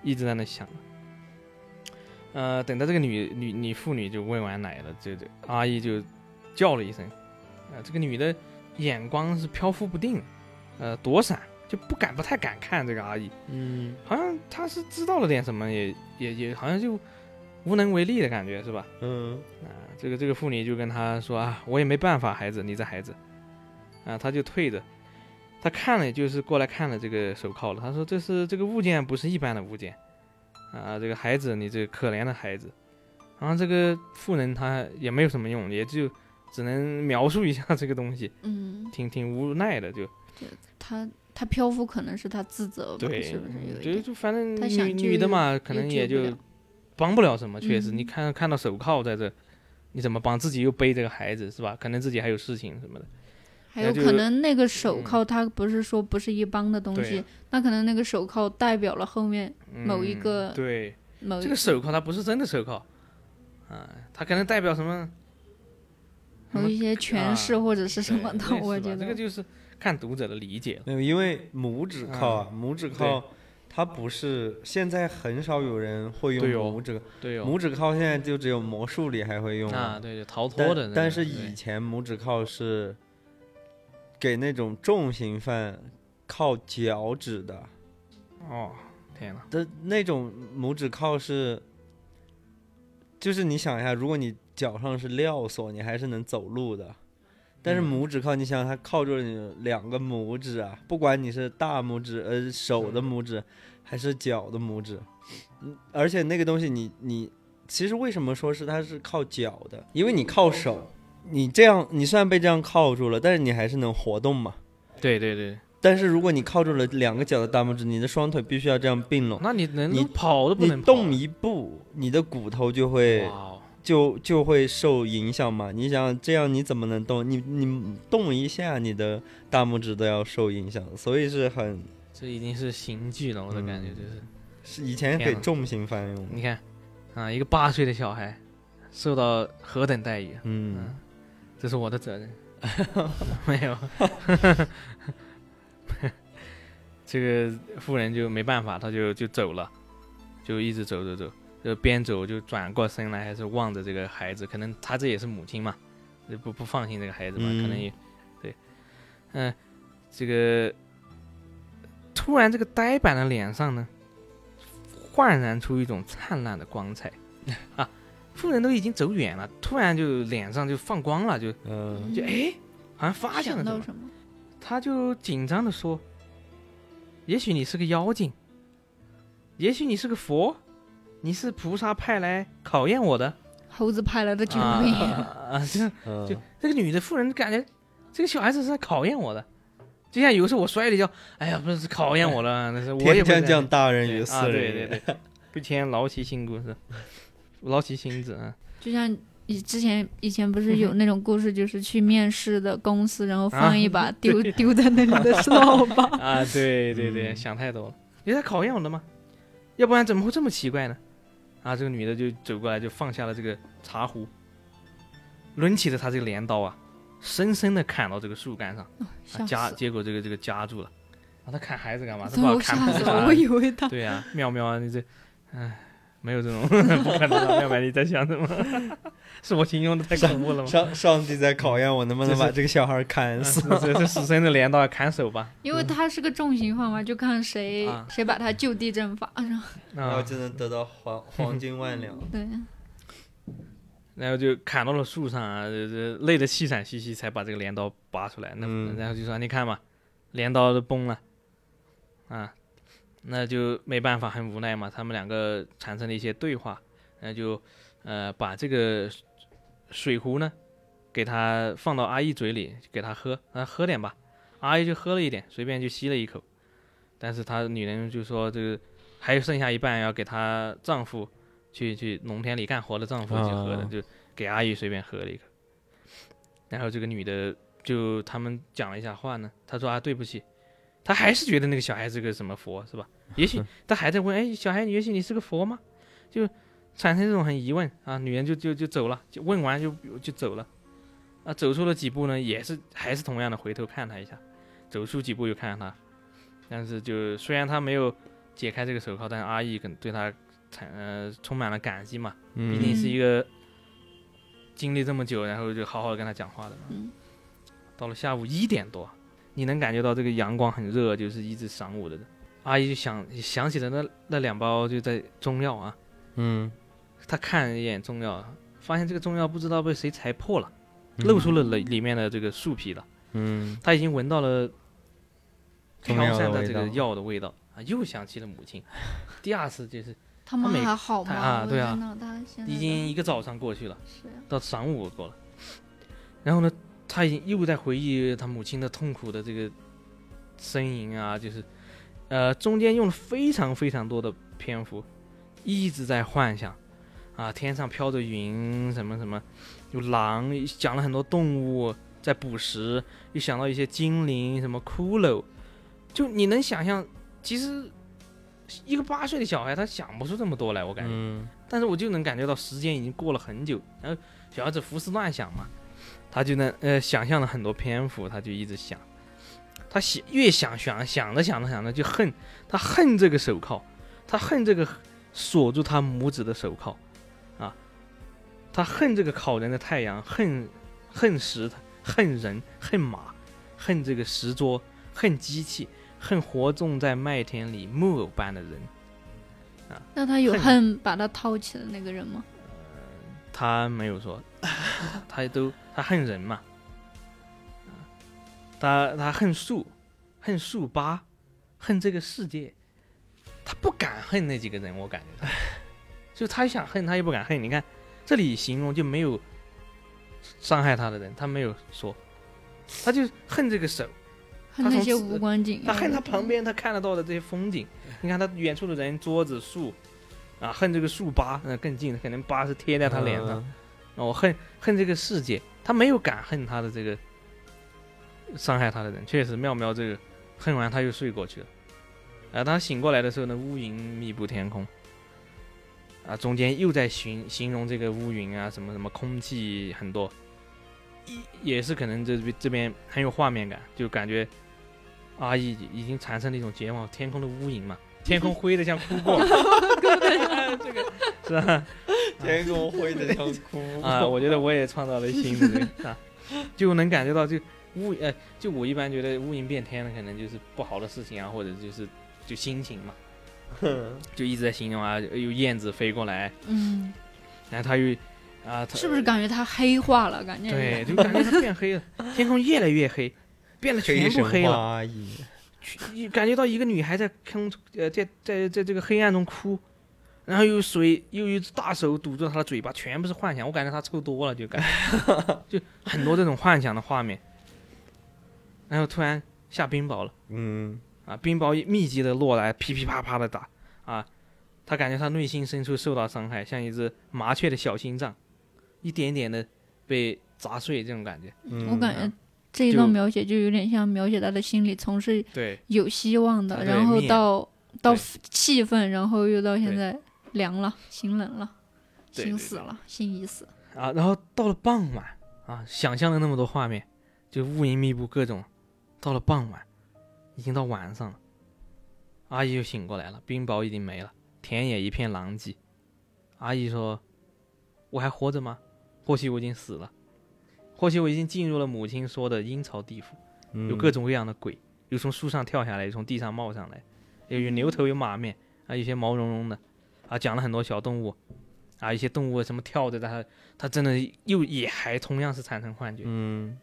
一直在那想。呃，等到这个女女女妇女就喂完奶了，这这阿姨就叫了一声，啊，这个女的眼光是飘忽不定，呃，躲闪，就不敢不太敢看这个阿姨。嗯，好像她是知道了点什么，也也也好像就无能为力的感觉，是吧？嗯，啊，这个这个妇女就跟她说啊，我也没办法，孩子，你这孩子，啊，她就退着。他看了，就是过来看了这个手铐了。他说：“这是这个物件，不是一般的物件啊！这个孩子，你这个可怜的孩子。”然后这个妇人她也没有什么用，也就只能描述一下这个东西。嗯，挺挺无奈的，就。就他他漂浮可能是他自责吧？是不是有就就反正女女的嘛，可能也就帮不了什么。确实，你看看到手铐在这，你怎么帮？自己又背这个孩子是吧？可能自己还有事情什么的。还有可能那个手铐，它不是说不是一般的东西，那可能那个手铐代表了后面某一个对，某这个手铐它不是真的手铐，啊，它可能代表什么？某一些权势或者是什么的，我觉得这个就是看读者的理解了。没有，因为拇指铐啊，拇指铐它不是现在很少有人会用拇指，对拇指铐现在就只有魔术里还会用啊，对对，逃脱的。但是以前拇指铐是。给那种重刑犯靠脚趾的，哦，天哪！的那种拇指铐是，就是你想一下，如果你脚上是镣锁，你还是能走路的。但是拇指铐，你想它靠住你两个拇指啊，不管你是大拇指呃手的拇指，还是脚的拇指，嗯，而且那个东西你你其实为什么说是它是靠脚的？因为你靠手。你这样，你虽然被这样铐住了，但是你还是能活动嘛？对对对。但是如果你铐住了两个脚的大拇指，你的双腿必须要这样并拢。那你能你跑都不能动一步，你的骨头就会就就会受影响嘛？你想这样你怎么能动？你你动一下，你的大拇指都要受影响，所以是很这已经是刑具了，我的感觉就是是以前给重刑犯用。你看啊，一个八岁的小孩受到何等待遇？嗯。这是我的责任，没有。这个妇人就没办法，他就就走了，就一直走走走，就边走就转过身来，还是望着这个孩子，可能他这也是母亲嘛，不不放心这个孩子嘛，可能也对，嗯，这个突然这个呆板的脸上呢，焕然出一种灿烂的光彩啊！妇人都已经走远了，突然就脸上就放光了，就嗯就哎，好像发现了什么，什么？他就紧张的说。也许你是个妖精，也许你是个佛，你是菩萨派来考验我的，猴子派来的救啊命。啊！这样嗯就这个女的富人感觉这个小孩子是在考验我的，就像有时候我摔了一跤，哎呀，不是考验我了，那是我也天不是将降大任于啊，斯对人也。对对，不添劳其心故事，劳其心志啊。就像以之前以前不是有那种故事，就是去面试的公司，然后啊放一把丢丢在那里的 扫把。啊，对对对，嗯想太多了，你在考验我的吗？要不然怎么会这么奇怪呢？啊，这个女的就走过来，就放下了这个茶壶，抡起了她这个镰刀啊，深深的砍到这个树干上，啊夹，结果这个这个夹住了。啊，她砍孩子干嘛？她最后把我砍吓死了，我。以为他对呀、妙妙啊，你这，唉，没有这种，不可能啊！妙妙你在想什么？是我形容的太恐怖了吗？上上帝在考验我能不能把这个小孩砍嗯死。这是死神的镰刀砍手吧？因为他是个重刑犯嘛，就看谁啊谁把他就地正法。然后啊，然后就能得到黄黄金万两。对，然后就砍到了树上啊，这这累得气喘吁吁，才把这个镰刀拔出来。那、嗯然后就说：“你看吧，镰刀都崩了，啊，那就没办法，很无奈嘛。他们两个产生了一些对话，那就呃把这个水壶呢，给他放到阿姨嘴里，给他喝，让他喝点吧。阿姨就喝了一点，随便就吸了一口，但是她女人就说这个还有剩下一半要给她丈夫。”去去农田里干活的丈夫去喝的，啊就给阿姨随便喝了一口。然后这个女的就他们讲了一下话呢，她说啊对不起，她还是觉得那个小孩是个什么佛是吧？也许 他还在问，哎，小孩，也许你是个佛吗？就产生这种很疑问啊。女人就就就走了，就问完就就走了。啊，走出了几步呢，也是还是同样的回头看他一下，走出几步又看他，但是就虽然他没有解开这个手铐，但是阿义可能对他产呃充满了感激嘛，毕嗯竟是一个经历这么久，然后就好好跟他讲话的嘛。嗯到了下午一点多，你能感觉到这个阳光很热，就是一直晌午的。阿姨就想想起了那那两包就在中药啊，嗯，她看了一眼中药，发现这个中药不知道被谁裁破了，露出了里里面的这个树皮了。嗯，她已经闻到了飘散的这个药的味道啊，又想起了母亲。第二次就是他们还好吗？啊对啊已经一个早上过去了。是到晌午过了，然后呢，他已经又在回忆他母亲的痛苦的这个呻吟啊，就是，呃，中间用了非常非常多的篇幅，一直在幻想，啊，天上飘着云，什么什么，有狼，讲了很多动物在捕食，又想到一些精灵，什么骷髅，就你能想象，其实一个八岁的小孩他想不出这么多来，我感觉。嗯但是我就能感觉到时间已经过了很久，然后小孩子胡思乱想嘛，他就能呃想象了很多篇幅，他就一直想，他想越想想想着想着想着就恨，他恨这个手铐，他恨这个锁住他拇指的手铐，啊，他恨这个烤人的太阳，恨恨石头，恨人，恨马，恨这个石桌，恨机器，恨活种在麦田里木偶般的人。啊那他有恨恨把他套起的那个人吗？他没有说，他都他恨人嘛，他他恨树，恨树疤，恨这个世界，他不敢恨那几个人，我感觉，就他想恨他又不敢恨。你看这里形容就没有伤害他的人，他没有说，他就恨这个手，恨那些无关紧要。他恨他旁边他看得到的这些风景，你看他远处的人、桌子、树，啊，恨这个树疤，那更近，可能疤是贴在他脸上。然后恨恨这个世界，他没有敢恨他的这个伤害他的人。确实，妙妙这个恨完他又睡过去了。啊，当他醒过来的时候呢，乌云密布天空。啊，中间又在形形容这个乌云啊，什么什么空气很多。也是可能这边这边很有画面感，就感觉阿姨已经产生了一种绝望，天空的乌云嘛，天空灰的像哭过，这个 是吧？天空灰的像哭。啊！我觉得我也创造了新的这个啊，就能感觉到就乌呃，就我一般觉得乌云变天了，可能就是不好的事情啊，或者就是就心情嘛，就一直在形容啊，有燕子飞过来，嗯，然后它又啊，是不是感觉它黑化了？感觉对，就感觉它变黑了，天空越来越黑，变得全部黑了，感觉到一个女孩在坑呃在在在这个黑暗中哭。然后有水，又有大手堵住她的嘴巴，全部是幻想。我感觉她抽多了，就感觉 就很多这种幻想的画面。然后突然下冰雹了，嗯，啊，冰雹密集的落来，噼噼啪啪的打，啊，他感觉他内心深处受到伤害，像一只麻雀的小心脏，一点点的被砸碎，这种感觉。我感觉这一段描写就有点像描写他的心里从是有希望的，然后到到气愤，然后又到现在。凉了，心冷了，心死了，心已死啊！然后到了傍晚啊，想象了那么多画面，就乌云密布，各种。到了傍晚，已经到晚上了，阿姨就醒过来了，冰雹已经没了，田野一片狼藉。阿姨说：“我还活着吗？或许我已经死了，或许我已经进入了母亲说的阴曹地府，有各种各样的鬼，有从树上跳下来，有从地上冒上来，有有牛头有马面啊，有些毛茸茸的。”啊，讲了很多小动物，啊，一些动物什么跳着，它它真的又也还同样是产生幻觉，嗯，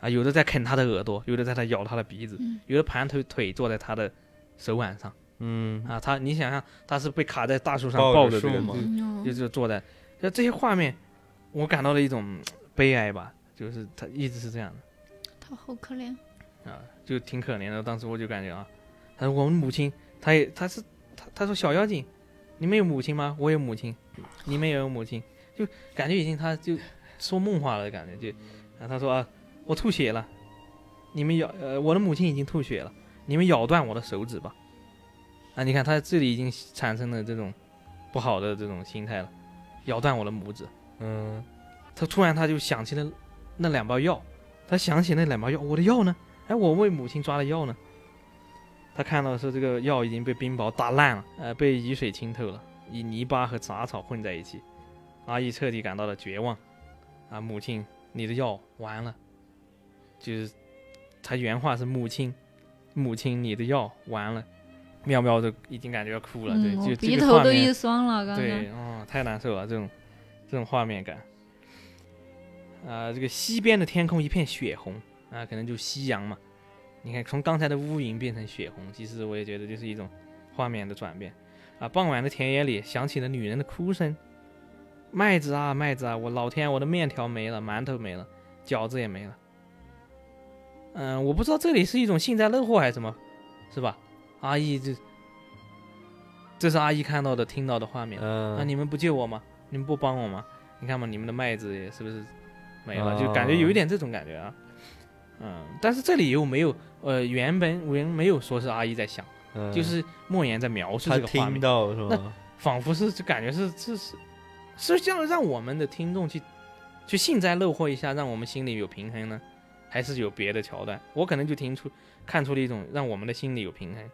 啊，有的在啃它的耳朵，有的在它咬它的鼻子，有的盘腿腿坐在它的手腕上，嗯，啊，他你想想，他是被卡在大树上抱着的吗？就就坐在，那这些画面，我感到了一种悲哀吧，就是他一直是这样的，他好可怜，啊，就挺可怜的。当时我就感觉啊，他说我们母亲，他也他是他他说小妖精。你们有母亲吗？我有母亲，你们也有母亲，就感觉已经他就说梦话了，感觉就，啊，他说啊，我吐血了，你们咬呃，我的母亲已经吐血了，你们咬断我的手指吧，啊，你看他这里已经产生了这种不好的这种心态了，咬断我的拇指，嗯，他突然他就想起了那两包药，他想起那两包药，我的药呢？哎，我为母亲抓的药呢？他看到是这个药已经被冰雹打烂了，呃，被雨水浸透了，以泥巴和杂草混在一起。阿姨彻底感到了绝望。啊，母亲，你的药完了。就是他原话是母亲，母亲，你的药完了。妙妙都已经感觉要哭了，对，就鼻头都一酸了，刚刚。对，哦，太难受了，这种这种画面感。啊，这个西边的天空一片血红，啊，可能就夕阳嘛。你看，从刚才的乌云变成血红，其实我也觉得就是一种画面的转变啊。傍晚的田野里响起了女人的哭声：“麦子啊，麦子啊，我老天，我的面条没了，馒头没了，饺子也没了。”嗯，我不知道这里是一种幸灾乐祸还是什么，是吧？阿姨，这这是阿姨看到的、听到的画面。嗯，那你们不救我吗？你们不帮我吗？你看嘛，你们的麦子也是不是没了？就感觉有一点这种感觉啊。嗯，但是这里又没有，呃，原本原没有说是阿姨在想，就是莫言在描述这个画面，是吧？仿佛是就感觉是这是，是这样让我们的听众去去幸灾乐祸一下，让我们心里有平衡呢，还是有别的桥段？我可能就听出看出了一种让我们的心里有平衡，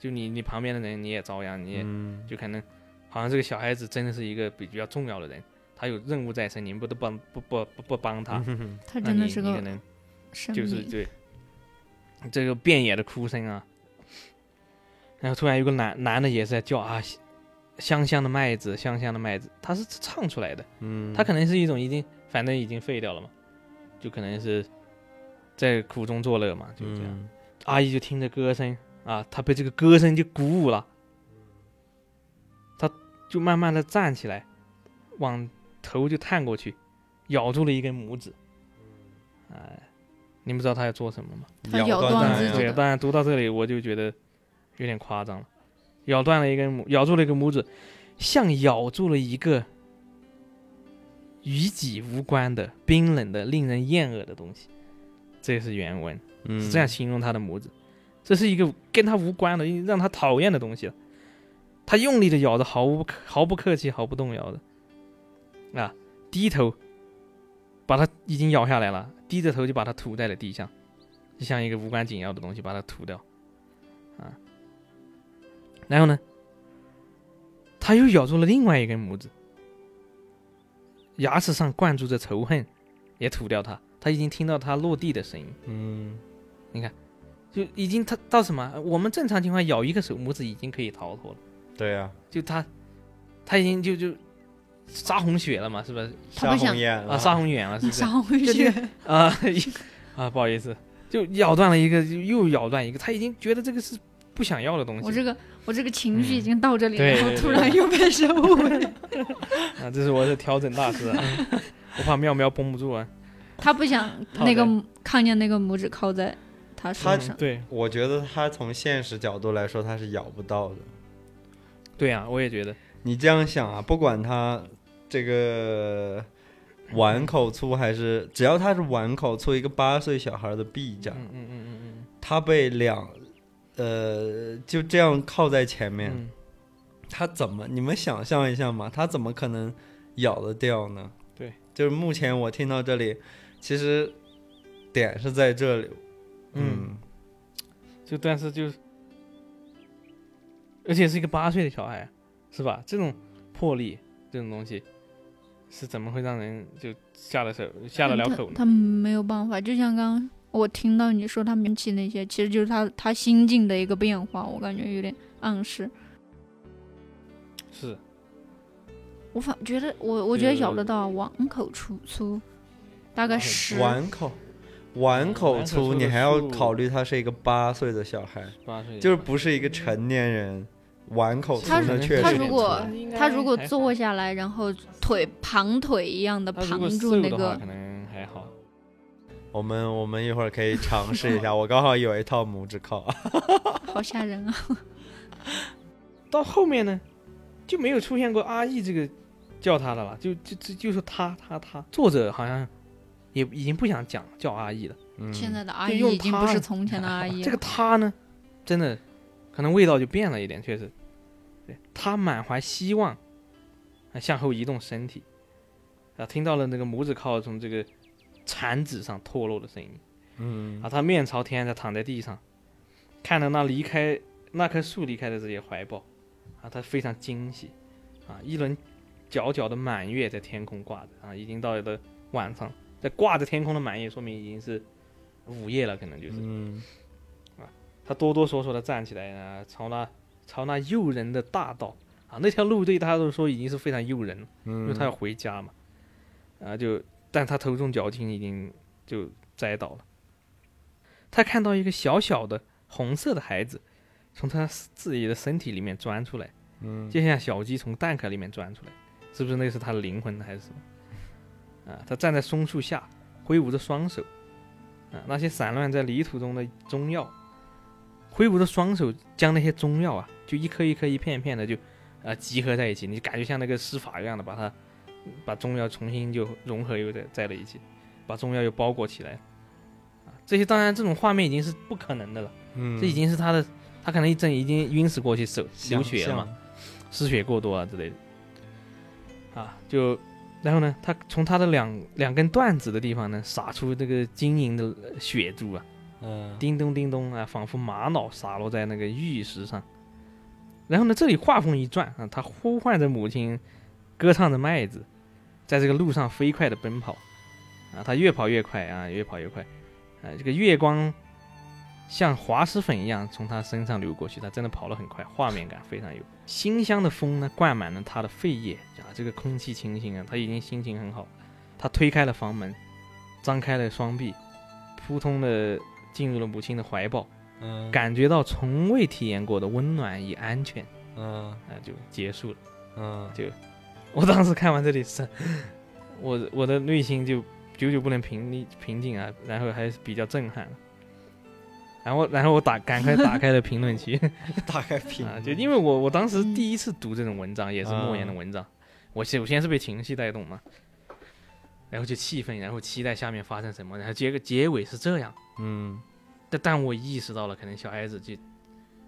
就你你旁边的人你也遭殃，你也就可能好像这个小孩子真的是一个比较重要的人，他有任务在身，你们不都帮不不不不帮他，他真的是个。就是对，这个遍野的哭声啊，然后突然有个男男的也是在叫啊，香香的麦子，香香的麦子，他是唱出来的，嗯，他可能是一种已经反正已经废掉了嘛，就可能是在苦中作乐嘛，就这样。阿姨就听着歌声啊，她被这个歌声就鼓舞了，她就慢慢的站起来，往头就探过去，咬住了一根拇指，哎。你们知道他要做什么吗？他咬断自己对，当然读到这里我就觉得有点夸张了。咬断了一根拇，咬住了一个拇指，像咬住了一个与己无关的、冰冷的、令人厌恶的东西。这是原文，是这样形容他的拇指。这是一个跟他无关的、让他讨厌的东西了。他用力的咬着，毫无毫不客气、毫不动摇的啊，低头把它已经咬下来了，低着头就把它吐在了地上，就像一个无关紧要的东西把它吐掉，啊，然后呢，他又咬住了另外一根拇指，牙齿上灌注着仇恨，也吐掉它。他已经听到它落地的声音，嗯，你看，就已经他到什么？我们正常情况咬一个手拇指已经可以逃脱了，对呀，就他，他已经就就。杀红血了嘛？是不是？杀红眼啊！杀红眼了，是不是？杀红血啊！啊，不好意思，就咬断了一个，又咬断一个。他已经觉得这个是不想要的东西。我这个，我这个情绪已经到这里了，然后突然又开始误会。啊，这是我的调整大师，啊 我怕妙妙绷不住啊。他不想那个看见那个拇指靠在他手上。对，我觉得他从现实角度来说，他是咬不到的。对呀，我也觉得。你这样想啊，不管他这个碗口粗还是，只要他是碗口粗，一个八岁小孩的臂展，嗯嗯嗯嗯嗯，他被两，呃，就这样靠在前面，他怎么？你们想象一下嘛，他怎么可能咬得掉呢？对，就是目前我听到这里，其实点是在这里，嗯，就但是就是，而且是一个八岁的小孩。是吧？这种魄力，这种东西，是怎么会让人就下了手、下得了口呢？他没有办法，就像刚刚我听到你说他名气那些，其实就是他他心境的一个变化，我感觉有点暗示。是。我反觉得我我觉得咬得到，碗口粗粗，大概十。碗口，碗口粗，你还要考虑他是一个八岁的小孩，八岁，就是不是一个成年人。碗口他确他如果他如果坐下来，然后腿旁腿一样的旁住那个，可能还好。我们我们一会儿可以尝试一下。我刚好有一套拇指靠，好吓人啊！到后面呢，就没有出现过阿义这个叫他的了，就就就就是他他他。作者好像也已经不想讲叫阿义了。现在的阿义已经不是从前的阿义了。这个他呢，真的。可能味道就变了一点，确实，对他满怀希望，啊，向后移动身体，啊，听到了那个拇指靠从这个铲子上脱落的声音，嗯，啊，他面朝天的躺在地上，看着那离开那棵树离开的这些怀抱，啊，他非常惊喜，啊，一轮皎皎的满月在天空挂着，啊，已经到了晚上，在挂着天空的满月，说明已经是午夜了，可能就是，嗯。他哆哆嗦嗦的站起来啊，朝那朝那诱人的大道啊，那条路对他来说已经是非常诱人了，因为他要回家嘛，啊就，但他头重脚轻，已经就栽倒了。他看到一个小小的红色的孩子从他自己的身体里面钻出来，嗯，就像小鸡从蛋壳里面钻出来，是不是那是他的灵魂还是什么？啊，他站在松树下，挥舞着双手，啊，那些散乱在泥土中的中药。挥舞着双手，将那些中药啊，就一颗一颗、一片一片的就，呃，集合在一起。你感觉像那个施法一样的，把它，把中药重新就融合又在在了一起，把中药又包裹起来。啊，这些当然这种画面已经是不可能的了。嗯，这已经是他的，他可能一阵已经晕死过去，手流血了嘛，失血过多啊之类的。啊，就，然后呢，他从他的两两根断指的地方呢，洒出这个晶莹的血珠啊。叮咚叮咚啊，仿佛玛瑙洒落在那个玉石上。然后呢，这里画风一转啊，他呼唤着母亲，歌唱着麦子，在这个路上飞快的奔跑。啊，他越跑越快啊，越跑越快。啊，这个月光像滑石粉一样从他身上流过去，他真的跑得很快，画面感非常有。馨香的风呢，灌满了他的肺叶啊，这个空气清新啊，他已经心情很好。他推开了房门，张开了双臂，扑通的。进入了母亲的怀抱，嗯，感觉到从未体验过的温暖与安全，嗯，那就结束了，嗯，就我当时看完这里是，我我的内心就久久不能平平静啊，然后还是比较震撼，然后然后我打赶快打开了评论区，打开评啊，就因为我我当时第一次读这种文章，也是莫言的文章，我首先是被情绪带动嘛。然后就气愤，然后期待下面发生什么，然后结个结尾是这样，嗯，但但我意识到了，可能小孩子就，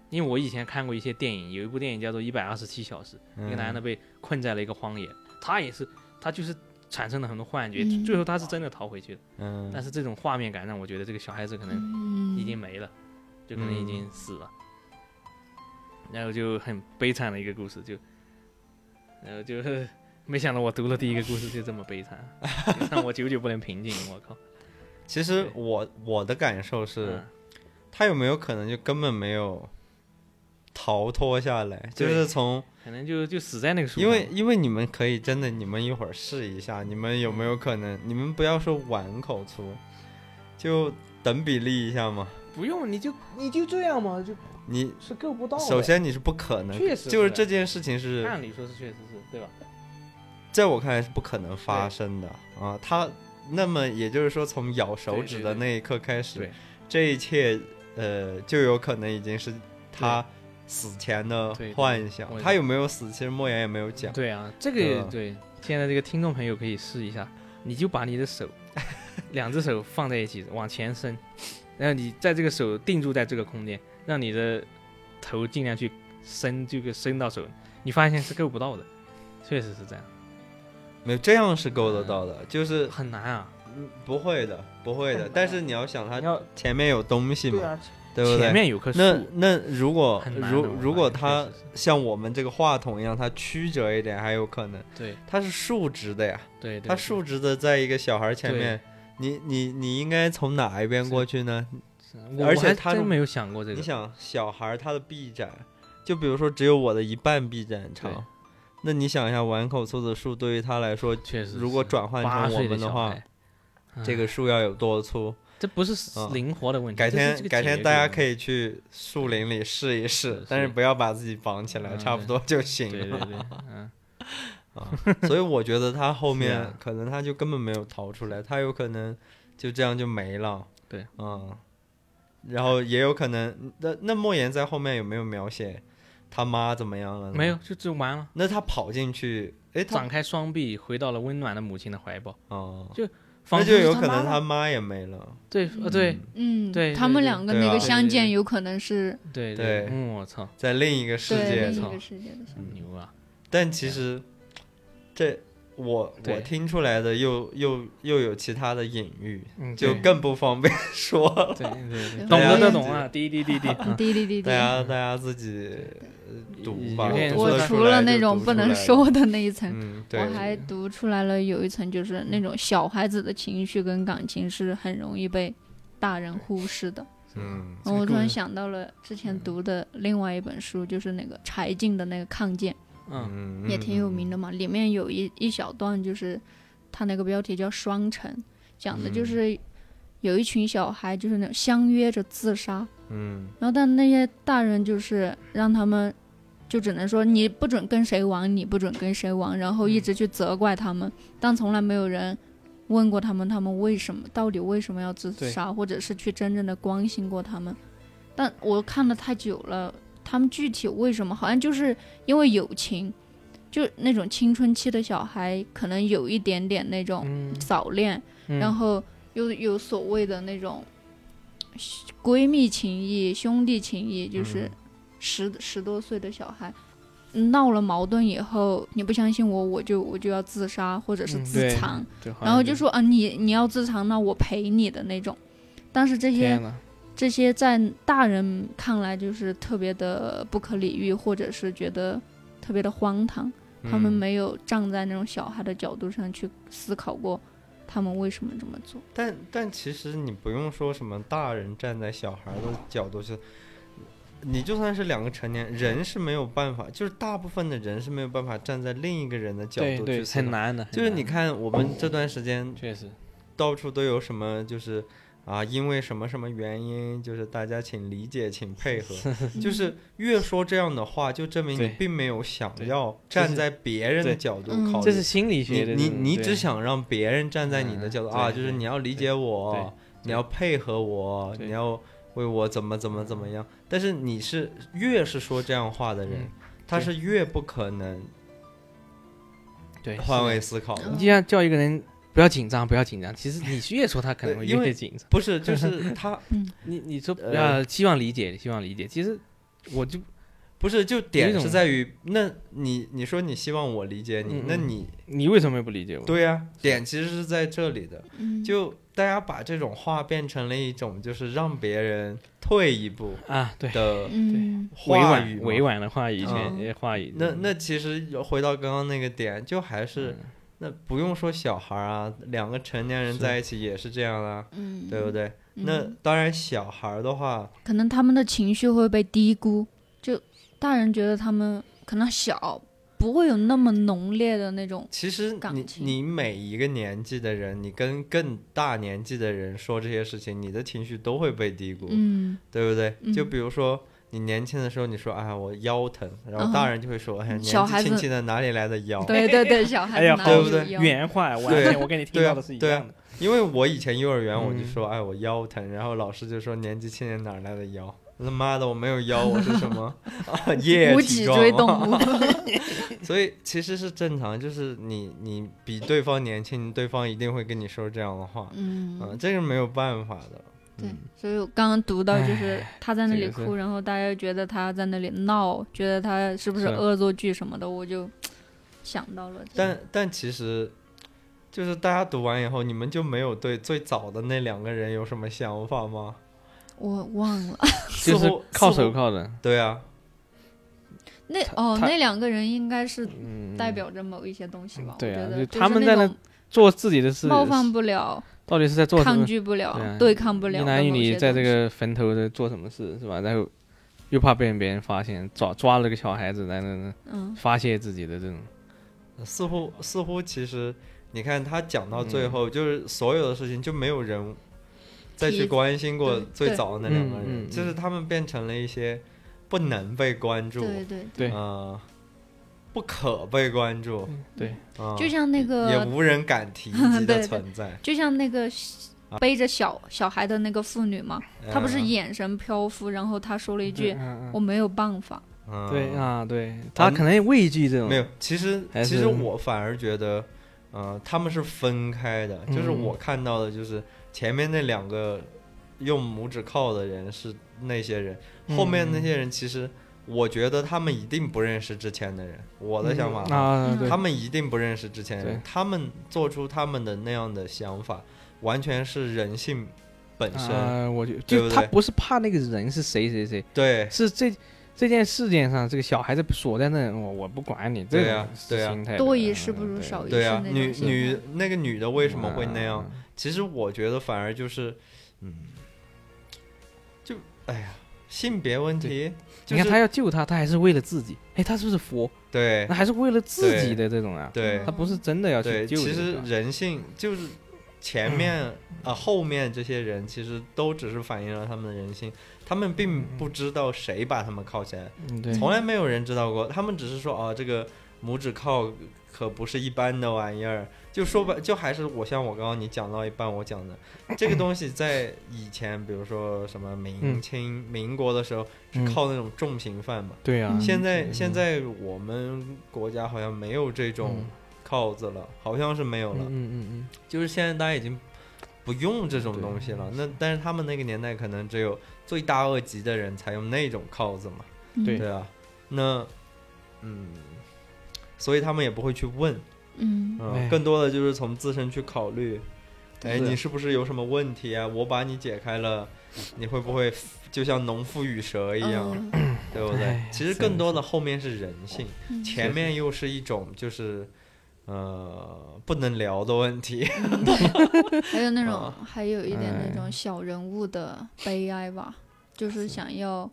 因为我以前看过一些电影，有一部电影叫做《一百二十七小时》，一个男的被困在了一个荒野，他也是，他就是产生了很多幻觉，最后他是真的逃回去的。嗯。但是这种画面感让我觉得这个小孩子可能已经没了，就可能已经死了。然后就很悲惨的一个故事，就，然后就没想到我读了第一个故事就这么悲惨，让我久久不能平静。我靠！其实我我的感受是，他有没有可能就根本没有逃脱下来，就是从。可能就就死在那个树因为因为你们可以真的，你们一会儿试一下，你们有没有可能？你们不要说碗口粗，就等比例一下嘛。不用，你就你就这样嘛，就你是够不到。首先你是不可能，确实就是这件事情是按理说是确实是对吧？在我看来是不可能发生的啊。他那么也就是说，从咬手指的那一刻开始，这一切呃就有可能已经是他。死前的幻想，他有没有死？其实莫言也没有讲。对啊，这个对，现在这个听众朋友可以试一下，你就把你的手，两只手放在一起往前伸，然后你在这个手定住在这个空间，让你的头尽量去伸，这个伸到手，你发现是够不到的，确实是这样。没有这样是够得到的，就是很难啊。嗯不会的，不会的。但是你要想，它前面有东西嘛。对不对？前面有棵树。那那如果如如果它像我们这个话筒一样，它曲折一点还有可能。对，它是竖直的呀。对，它竖直的，在一个小孩前面，你你你应该从哪一边过去呢？而且他真没有想过这个。你想，小孩他的臂展，就比如说只有我的一半臂展长，那你想一下，碗口粗的树对于他来说，确实，如果转换成我们的话，这个树要有多粗？这不是灵活的问题。改天改天大家可以去树林里试一试，但是不要把自己绑起来，差不多就行了。对对对，嗯 啊，所以我觉得他后面可能他就根本没有逃出来，他有可能就这样就没了。对，嗯，然后也有可能，那那莫言在后面有没有描写他妈怎么样了？没有，就就完了。那他跑进去，哎，展开双臂，回到了温暖的母亲的怀抱。哦，就。那就有可能他妈也没了。对，呃，对，嗯，对，他们两个那个相见有可能是。对对，嗯，我操，在另一个世界，另一个世界的牛啊！但其实，这我我听出来的又又又有其他的隐喻，就更不方便说。对对对，懂的都懂啊，滴滴滴滴，滴滴 滴滴，大家大家自己。读吧，我除了那种不能说的那一层，我还读出来了有一层，就是那种小孩子的情绪跟感情是很容易被大人忽视的。嗯，我突然想到了之前读的另外一本书，就是那个柴静的那个《抗剑》，嗯，也挺有名的嘛。里面有一一小段，就是他那个标题叫《双城》，讲的就是有一群小孩，就是那种相约着自杀。嗯，然后但那些大人就是让他们，就只能说你不准跟谁玩，你不准跟谁玩，然后一直去责怪他们，但从来没有人问过他们，他们为什么到底为什么要自杀，或者是去真正的关心过他们。但我看的太久了，他们具体为什么，好像就是因为友情，就那种青春期的小孩可能有一点点那种早恋，然后又有所谓的那种。闺蜜情谊、兄弟情谊，就是十十多岁的小孩闹了矛盾以后，你不相信我，我就我就要自杀或者是自残，然后就说啊，你你要自残，那我陪你的那种。但是这些这些在大人看来就是特别的不可理喻，或者是觉得特别的荒唐，他们没有站在那种小孩的角度上去思考过。他们为什么这么做？但但其实你不用说什么大人站在小孩的角度去，你就算是两个成年人是没有办法，就是大部分的人是没有办法站在另一个人的角度去，很难的。就是你看我们这段时间确实到处都有什么就是。啊，因为什么什么原因，就是大家请理解，请配合。就是越说这样的话，就证明你并没有想要站在别人的角度考虑。这是心理学的。你你你只想让别人站在你的角度啊，就是你要理解我，你要配合我，你要为我怎么怎么怎么样。但是你是越是说这样话的人，他是越不可能对换位思考。你就像叫一个人。不要紧张，不要紧张。其实你越说他可能会越紧张。不是，就是 他，你你说呃，希望理解，希望理解。其实我就不是，就点是在于，那你你说你希望我理解你，那你你为什么不理解我？对呀，点其实是在这里的，就大家把这种话变成了一种，就是让别人退一步啊，对的委婉委婉的话语，些话语。那那其实回到刚刚那个点，就还是那不用说小孩啊，两个成年人在一起也是这样啊，对不对？那当然，小孩的话，可能他们的情绪会被低估，就。大人觉得他们可能小，不会有那么浓烈的那种。其实你你每一个年纪的人，你跟更大年纪的人说这些事情，你的情绪都会被低估，嗯，对不对？就比如说你年轻的时候，你说哎我腰疼，然后大人就会说哎年纪轻轻的哪里来的腰？对对对，小孩子 对不对？原话完全我跟你听到的是一样的。因为我以前幼儿园我就说哎我腰疼，然后老师就说年纪轻人哪来的腰？他妈的，我没有腰，我是什么？液体追动物。所以其实是正常，就是你你比对方年轻，对方一定会跟你说这样的话。嗯，这个没有办法的。对，所以我刚刚读到就是他在那里哭，然后大家觉得他在那里闹，觉得他是不是恶作剧什么的，我就想到了。但但其实，就是大家读完以后，你们就没有对最早的那两个人有什么想法吗？我忘了，就是靠手铐的，对啊。那哦，那两个人应该是代表着某一些东西吧？对啊，他们在那做自己的事，冒犯不了，到底是在做什么抗拒不了，对抗不了。一男一女在这个坟头在做什么事是吧？然后又怕被别人发现，抓抓了个小孩子在那那发泄自己的这种。似乎似乎其实你看他讲到最后，就是所有的事情就没有人。再去关心过最早的那两个人，就是他们变成了一些不能被关注，对对对，呃，不可被关注，对，就像那个也无人敢提 及的存在，就像那个背着小小孩的那个妇女嘛，她不是眼神漂浮，然后她说了一句：“我没有办法。”对啊，对，她可能畏惧这种。没有，其实其实我反而觉得，呃，他们是分开的，就是我看到的就是。前面那两个用拇指靠的人是那些人，后面那些人其实我觉得他们一定不认识之前的人。我的想法啊，他们一定不认识之前人，他们做出他们的那样的想法，完全是人性本身。我觉得就他不是怕那个人是谁谁谁，对，是这这件事件上这个小孩子锁在那，我我不管你，对呀，对呀，多一事不如少一事。对呀，女女那个女的为什么会那样？其实我觉得反而就是，嗯，就哎呀，性别问题。你看他要救他，他还是为了自己。哎，他是不是佛？对，那还是为了自己的这种啊。对，他不是真的要去救。其实人性就是前面啊，后面这些人其实都只是反映了他们的人性，他们并不知道谁把他们铐起来，从来没有人知道过。他们只是说啊，这个拇指铐可不是一般的玩意儿。就说白，就还是我像我刚刚你讲到一半，我讲的 这个东西，在以前，比如说什么明清、民国的时候，是靠那种重刑犯嘛。对啊。现在现在我们国家好像没有这种铐子了，好像是没有了。嗯嗯嗯。就是现在大家已经不用这种东西了。那但是他们那个年代可能只有罪大恶极的人才用那种铐子嘛。对对啊。那嗯，所以他们也不会去问。嗯，更多的就是从自身去考虑，哎，你是不是有什么问题啊？我把你解开了，你会不会就像农夫与蛇一样，对不对？其实更多的后面是人性，前面又是一种就是呃不能聊的问题，还有那种还有一点那种小人物的悲哀吧，就是。想要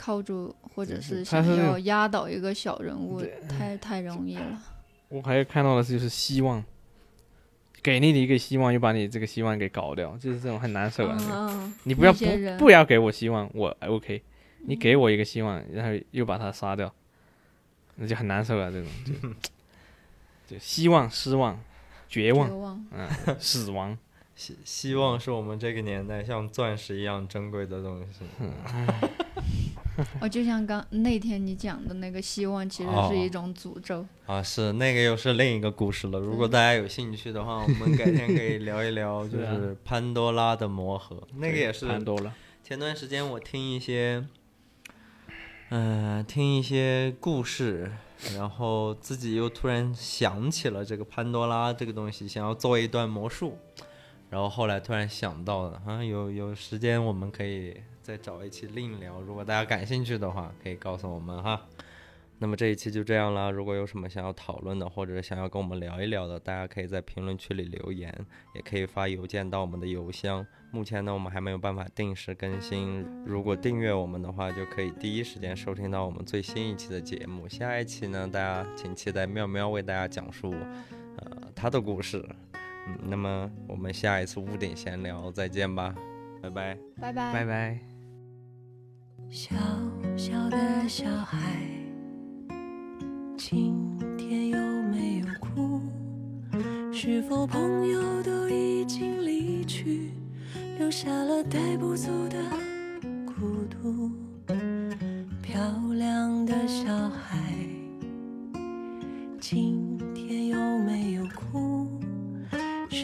靠住或者是想要压倒一个小人物，太太容易了。我还看到的就是希望，给你的一个希望，又把你这个希望给搞掉，就是这种很难受啊！你不要不不要给我希望，我 OK。你给我一个希望，然后又把他杀掉，那就很难受了！这种就 就希望、失望、绝望，嗯，死亡。希希望是我们这个年代像钻石一样珍贵的东西。哦，就像刚那天你讲的那个希望，其实是一种诅咒啊！是那个又是另一个故事了。如果大家有兴趣的话，我们改天可以聊一聊，就是潘多拉的魔盒，那个也是。潘多拉。前段时间我听一些嗯，听一些故事，然后自己又突然想起了这个潘多拉这个东西，想要做一段魔术，然后后来突然想到了，啊，有有时间我们可以再找一期另聊，如果大家感兴趣的话，可以告诉我们哈。那么这一期就这样了。如果有什么想要讨论的，或者想要跟我们聊一聊的，大家可以在评论区里留言，也可以发邮件到我们的邮箱。目前呢，我们还没有办法定时更新。如果订阅我们的话，就可以第一时间收听到我们最新一期的节目。下一期呢，大家请期待妙妙为大家讲述，呃，他的故事。嗯，那么我们下一次屋顶闲聊再见吧，拜拜，拜拜，拜拜。小小的小孩。今天有没有哭？是否朋友都已经离去，留下了带不走的孤独？漂亮的小孩，今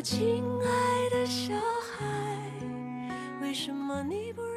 我亲爱的小孩，为什么你不？